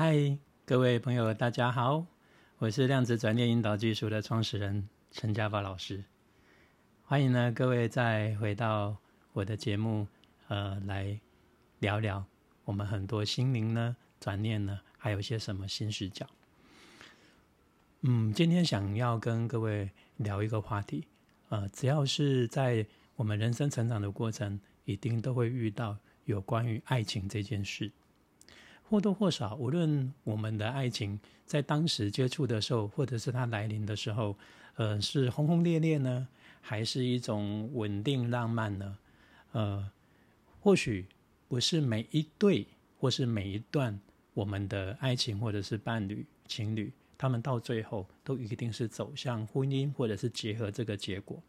嗨，各位朋友，大家好，我是量子转念引导技术的创始人陈家宝老师。欢迎呢，各位再回到我的节目，呃，来聊聊我们很多心灵呢转念呢，还有些什么新视角。嗯，今天想要跟各位聊一个话题，呃，只要是在我们人生成长的过程，一定都会遇到有关于爱情这件事。或多或少，无论我们的爱情在当时接触的时候，或者是它来临的时候，呃，是轰轰烈烈呢，还是一种稳定浪漫呢？呃，或许不是每一对，或是每一段我们的爱情，或者是伴侣、情侣，他们到最后都一定是走向婚姻，或者是结合这个结果。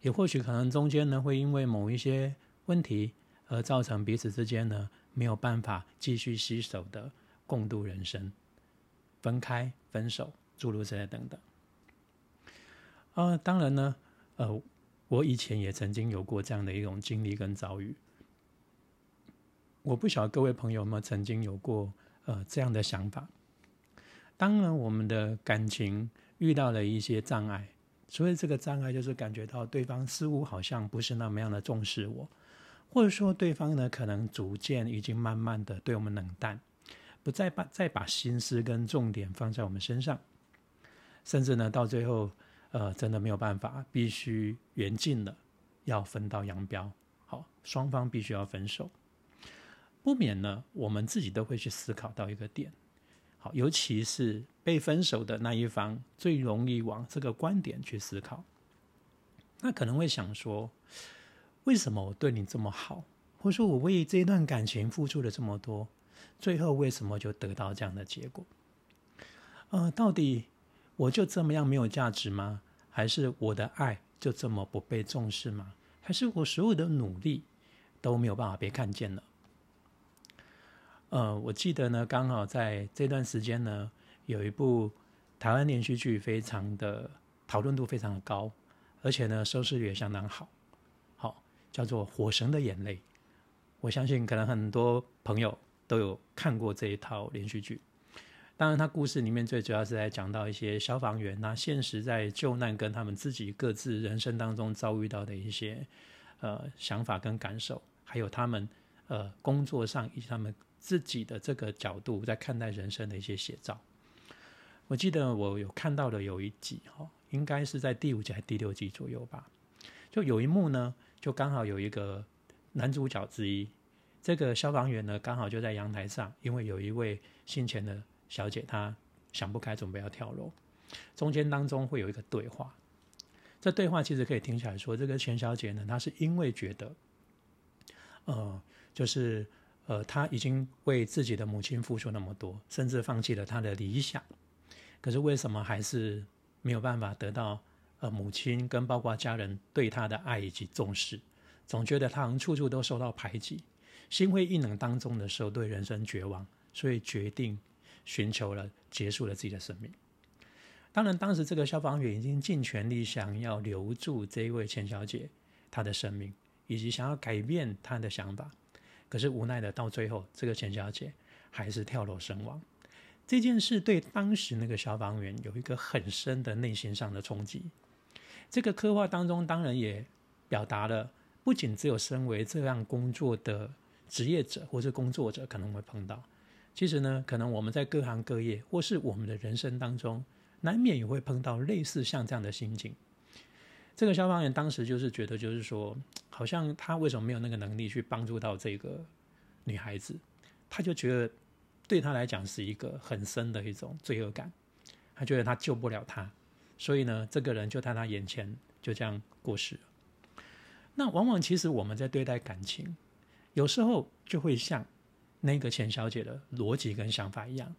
也或许可能中间呢，会因为某一些问题而造成彼此之间呢。没有办法继续携手的共度人生，分开、分手，诸如此类等等。啊，当然呢，呃，我以前也曾经有过这样的一种经历跟遭遇。我不晓得各位朋友们曾经有过呃这样的想法。当然，我们的感情遇到了一些障碍，所以这个障碍就是感觉到对方似乎好像不是那么样的重视我。或者说，对方呢，可能逐渐已经慢慢的对我们冷淡，不再把再把心思跟重点放在我们身上，甚至呢，到最后，呃，真的没有办法，必须缘尽了，要分道扬镳，好，双方必须要分手，不免呢，我们自己都会去思考到一个点，好，尤其是被分手的那一方，最容易往这个观点去思考，那可能会想说。为什么我对你这么好，或者说我为这段感情付出了这么多，最后为什么就得到这样的结果？呃，到底我就这么样没有价值吗？还是我的爱就这么不被重视吗？还是我所有的努力都没有办法被看见了？呃，我记得呢，刚好在这段时间呢，有一部台湾连续剧，非常的讨论度非常的高，而且呢，收视率也相当好。叫做《火神的眼泪》，我相信可能很多朋友都有看过这一套连续剧。当然，它故事里面最主要是在讲到一些消防员，那现实在救难跟他们自己各自人生当中遭遇到的一些呃想法跟感受，还有他们呃工作上以及他们自己的这个角度在看待人生的一些写照。我记得我有看到的有一集哈，应该是在第五集还是第六集左右吧，就有一幕呢。就刚好有一个男主角之一，这个消防员呢，刚好就在阳台上，因为有一位姓钱的小姐，她想不开，准备要跳楼。中间当中会有一个对话，这对话其实可以听起来说，这个钱小姐呢，她是因为觉得，呃，就是呃，她已经为自己的母亲付出那么多，甚至放弃了她的理想，可是为什么还是没有办法得到？呃，母亲跟包括家人对他的爱以及重视，总觉得他好像处处都受到排挤，心灰意冷当中的时候，对人生绝望，所以决定寻求了结束了自己的生命。当然，当时这个消防员已经尽全力想要留住这一位钱小姐她的生命，以及想要改变她的想法，可是无奈的到最后，这个钱小姐还是跳楼身亡。这件事对当时那个消防员有一个很深的内心上的冲击。这个刻画当中，当然也表达了，不仅只有身为这样工作的职业者或是工作者可能会碰到，其实呢，可能我们在各行各业或是我们的人生当中，难免也会碰到类似像这样的心境。这个消防员当时就是觉得，就是说，好像他为什么没有那个能力去帮助到这个女孩子，他就觉得对他来讲是一个很深的一种罪恶感，他觉得他救不了她。所以呢，这个人就在他眼前就这样过世了。那往往其实我们在对待感情，有时候就会像那个钱小姐的逻辑跟想法一样，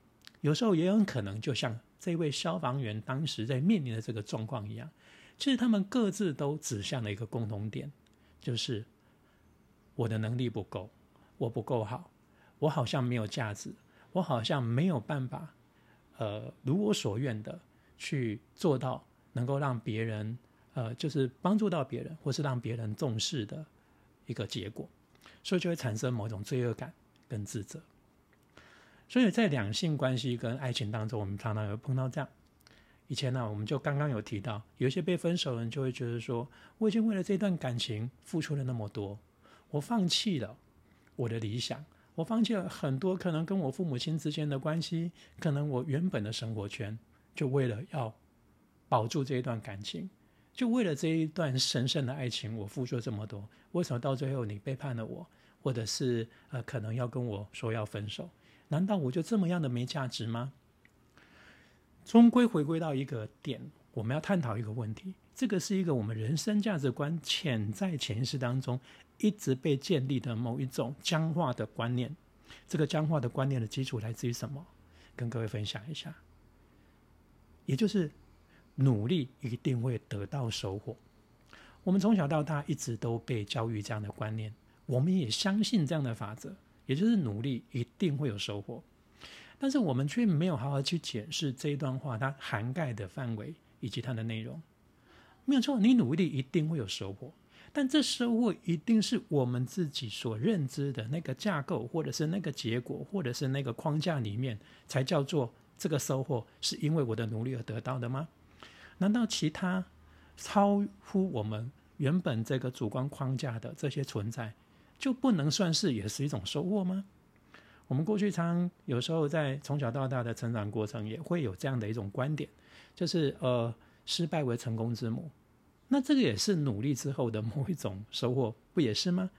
有时候也有可能就像这位消防员当时在面临的这个状况一样。其实他们各自都指向了一个共同点，就是我的能力不够，我不够好，我好像没有价值，我好像没有办法，呃，如我所愿的。去做到能够让别人，呃，就是帮助到别人，或是让别人重视的一个结果，所以就会产生某种罪恶感跟自责。所以在两性关系跟爱情当中，我们常常有碰到这样。以前呢，我们就刚刚有提到，有一些被分手人就会觉得说，我已经为了这段感情付出了那么多，我放弃了我的理想，我放弃了很多可能跟我父母亲之间的关系，可能我原本的生活圈，就为了要保住这一段感情，就为了这一段神圣的爱情，我付出这么多，为什么到最后你背叛了我，或者是呃可能要跟我说要分手？难道我就这么样的没价值吗？终归回归到一个点，我们要探讨一个问题。这个是一个我们人生价值观潜在潜意识当中一直被建立的某一种僵化的观念。这个僵化的观念的基础来自于什么？跟各位分享一下。也就是努力一定会得到收获。我们从小到大一直都被教育这样的观念，我们也相信这样的法则，也就是努力一定会有收获。但是我们却没有好好去检视这一段话它涵盖的范围以及它的内容。没有错，你努力一定会有收获，但这收获一定是我们自己所认知的那个架构，或者是那个结果，或者是那个框架里面才叫做这个收获是因为我的努力而得到的吗？难道其他超乎我们原本这个主观框架的这些存在就不能算是也是一种收获吗？我们过去常有时候在从小到大的成长过程，也会有这样的一种观点，就是呃，失败为成功之母。那这个也是努力之后的某一种收获，不也是吗？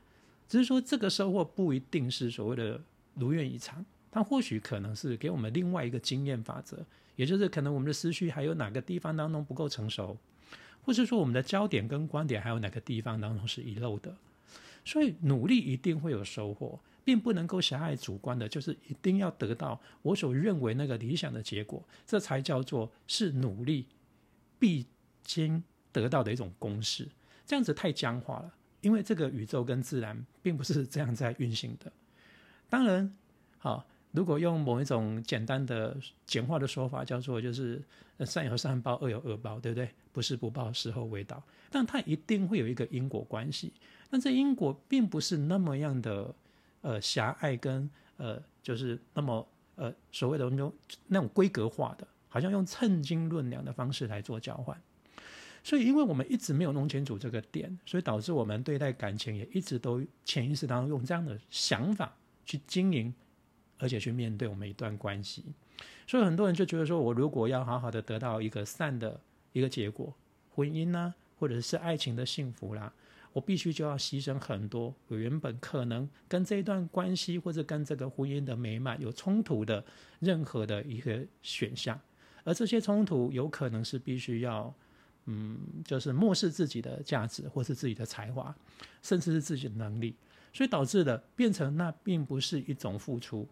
只是说这个收获不一定是所谓的如愿以偿，它或许可能是给我们另外一个经验法则，也就是可能我们的思绪还有哪个地方当中不够成熟，或是说我们的焦点跟观点还有哪个地方当中是遗漏的。所以努力一定会有收获。并不能够狭隘主观的，就是一定要得到我所认为那个理想的结果，这才叫做是努力必经得到的一种公式。这样子太僵化了，因为这个宇宙跟自然并不是这样在运行的。当然，好，如果用某一种简单的简化的说法，叫做就是善有善报，恶有恶报，对不对？不是不报，时候未到，但它一定会有一个因果关系。但这因果并不是那么样的。呃，狭隘跟呃，就是那么呃，所谓的那种那种规格化的，好像用称斤论两的方式来做交换。所以，因为我们一直没有弄清楚这个点，所以导致我们对待感情也一直都潜意识当中用这样的想法去经营，而且去面对我们一段关系。所以很多人就觉得说，我如果要好好的得到一个善的一个结果，婚姻呢，或者是爱情的幸福啦。我必须就要牺牲很多，我原本可能跟这一段关系或者跟这个婚姻的美满有冲突的任何的一个选项，而这些冲突有可能是必须要，嗯，就是漠视自己的价值或是自己的才华，甚至是自己的能力，所以导致的变成那并不是一种付出，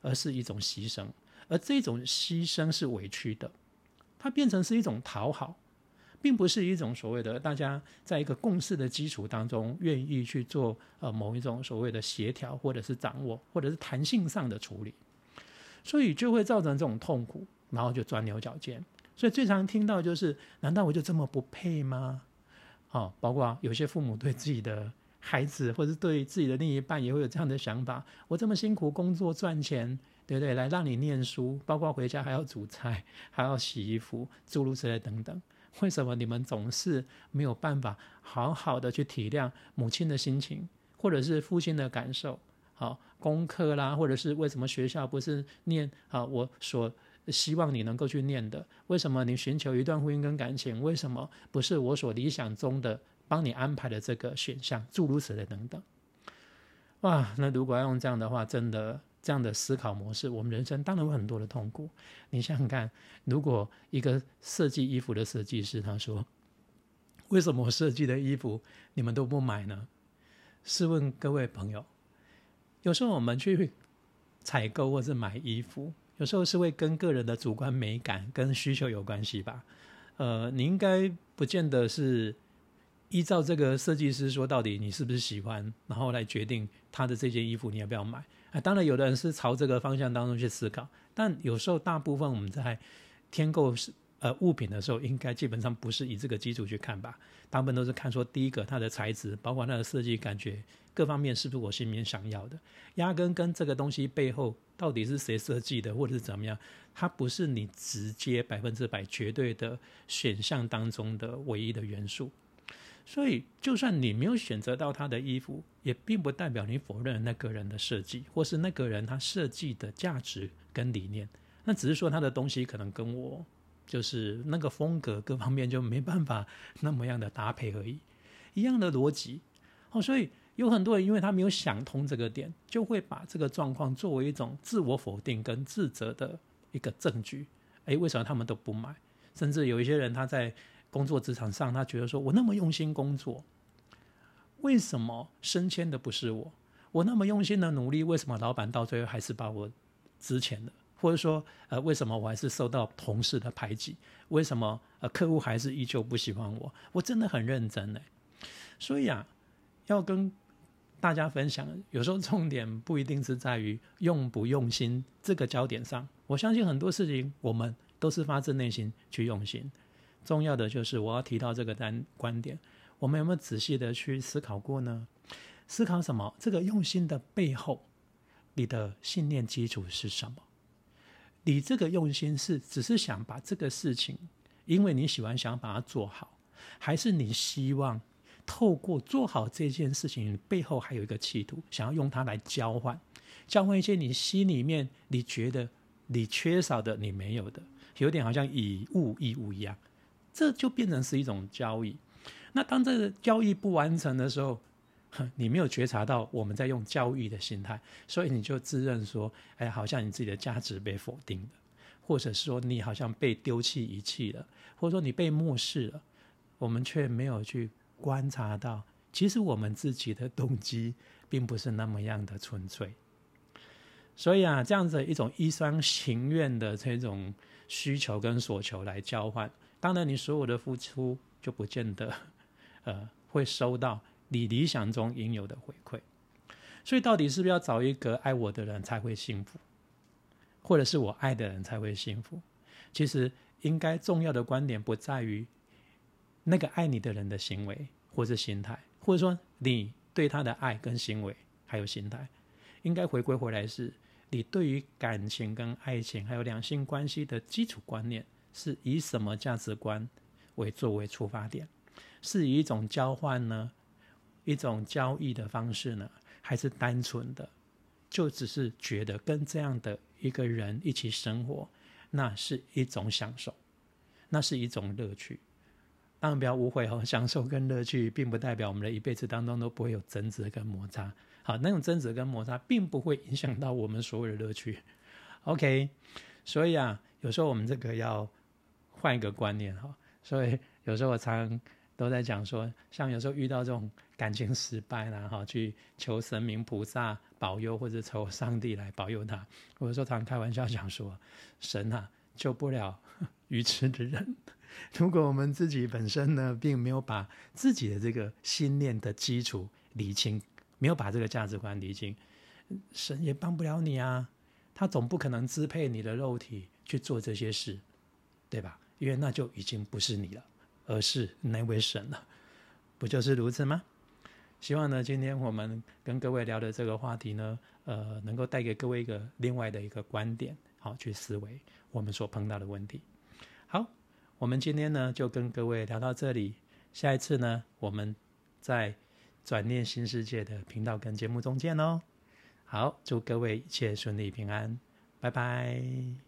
而是一种牺牲，而这种牺牲是委屈的，它变成是一种讨好。并不是一种所谓的大家在一个共识的基础当中愿意去做呃某一种所谓的协调或者是掌握或者是弹性上的处理，所以就会造成这种痛苦，然后就钻牛角尖。所以最常听到就是：难道我就这么不配吗？好，包括有些父母对自己的孩子或者对自己的另一半也会有这样的想法：我这么辛苦工作赚钱，对不对？来让你念书，包括回家还要煮菜，还要洗衣服，诸如此类等等。为什么你们总是没有办法好好的去体谅母亲的心情，或者是父亲的感受？好，功课啦，或者是为什么学校不是念啊我所希望你能够去念的？为什么你寻求一段婚姻跟感情，为什么不是我所理想中的帮你安排的这个选项？诸如此类等等。哇，那如果要用这样的话，真的。这样的思考模式，我们人生当然有很多的痛苦。你想想看，如果一个设计衣服的设计师他说：“为什么我设计的衣服你们都不买呢？”试问各位朋友，有时候我们去采购或是买衣服，有时候是会跟个人的主观美感跟需求有关系吧？呃，你应该不见得是依照这个设计师说到底你是不是喜欢，然后来决定他的这件衣服你要不要买。啊当然，有的人是朝这个方向当中去思考，但有时候大部分我们在添购呃物品的时候，应该基本上不是以这个基础去看吧？大部分都是看说第一个它的材质，包括它的设计感觉各方面是不是我心里面想要的，压根跟这个东西背后到底是谁设计的，或者是怎么样，它不是你直接百分之百绝对的选项当中的唯一的元素。所以，就算你没有选择到他的衣服，也并不代表你否认那个人的设计，或是那个人他设计的价值跟理念。那只是说他的东西可能跟我就是那个风格各方面就没办法那么样的搭配而已。一样的逻辑哦，所以有很多人因为他没有想通这个点，就会把这个状况作为一种自我否定跟自责的一个证据。诶，为什么他们都不买？甚至有一些人他在。工作职场上，他觉得说：“我那么用心工作，为什么升迁的不是我？我那么用心的努力，为什么老板到最后还是把我之前的？或者说，呃，为什么我还是受到同事的排挤？为什么呃客户还是依旧不喜欢我？我真的很认真呢。所以啊，要跟大家分享，有时候重点不一定是在于用不用心这个焦点上。我相信很多事情，我们都是发自内心去用心。”重要的就是我要提到这个单观点，我们有没有仔细的去思考过呢？思考什么？这个用心的背后，你的信念基础是什么？你这个用心是只是想把这个事情，因为你喜欢想把它做好，还是你希望透过做好这件事情背后还有一个企图，想要用它来交换，交换一些你心里面你觉得你缺少的、你没有的，有点好像以物易物一样。这就变成是一种交易。那当这个交易不完成的时候，你没有觉察到我们在用交易的心态，所以你就自认说：“哎，好像你自己的价值被否定了，或者说你好像被丢弃遗弃了，或者说你被漠视了。”我们却没有去观察到，其实我们自己的动机并不是那么样的纯粹。所以啊，这样子一种一厢情愿的这种需求跟所求来交换。当然，你所有的付出就不见得，呃，会收到你理想中应有的回馈。所以，到底是不是要找一个爱我的人才会幸福，或者是我爱的人才会幸福？其实，应该重要的观点不在于那个爱你的人的行为或是心态，或者说你对他的爱跟行为还有心态，应该回归回来是你对于感情跟爱情还有两性关系的基础观念。是以什么价值观为作为出发点？是以一种交换呢，一种交易的方式呢，还是单纯的就只是觉得跟这样的一个人一起生活，那是一种享受，那是一种乐趣。当然不要误会哦，享受跟乐趣并不代表我们的一辈子当中都不会有争执跟摩擦。好，那种争执跟摩擦并不会影响到我们所有的乐趣。OK，所以啊，有时候我们这个要。换一个观念哈，所以有时候我常都在讲说，像有时候遇到这种感情失败了哈，去求神明菩萨保佑，或者求上帝来保佑他。我有时候常开玩笑讲说，神啊救不了愚痴的人。如果我们自己本身呢，并没有把自己的这个心念的基础理清，没有把这个价值观理清，神也帮不了你啊。他总不可能支配你的肉体去做这些事，对吧？因为那就已经不是你了，而是那位神了，不就是如此吗？希望呢，今天我们跟各位聊的这个话题呢，呃，能够带给各位一个另外的一个观点，好去思维我们所碰到的问题。好，我们今天呢就跟各位聊到这里，下一次呢，我们在转念新世界的频道跟节目中见哦。好，祝各位一切顺利平安，拜拜。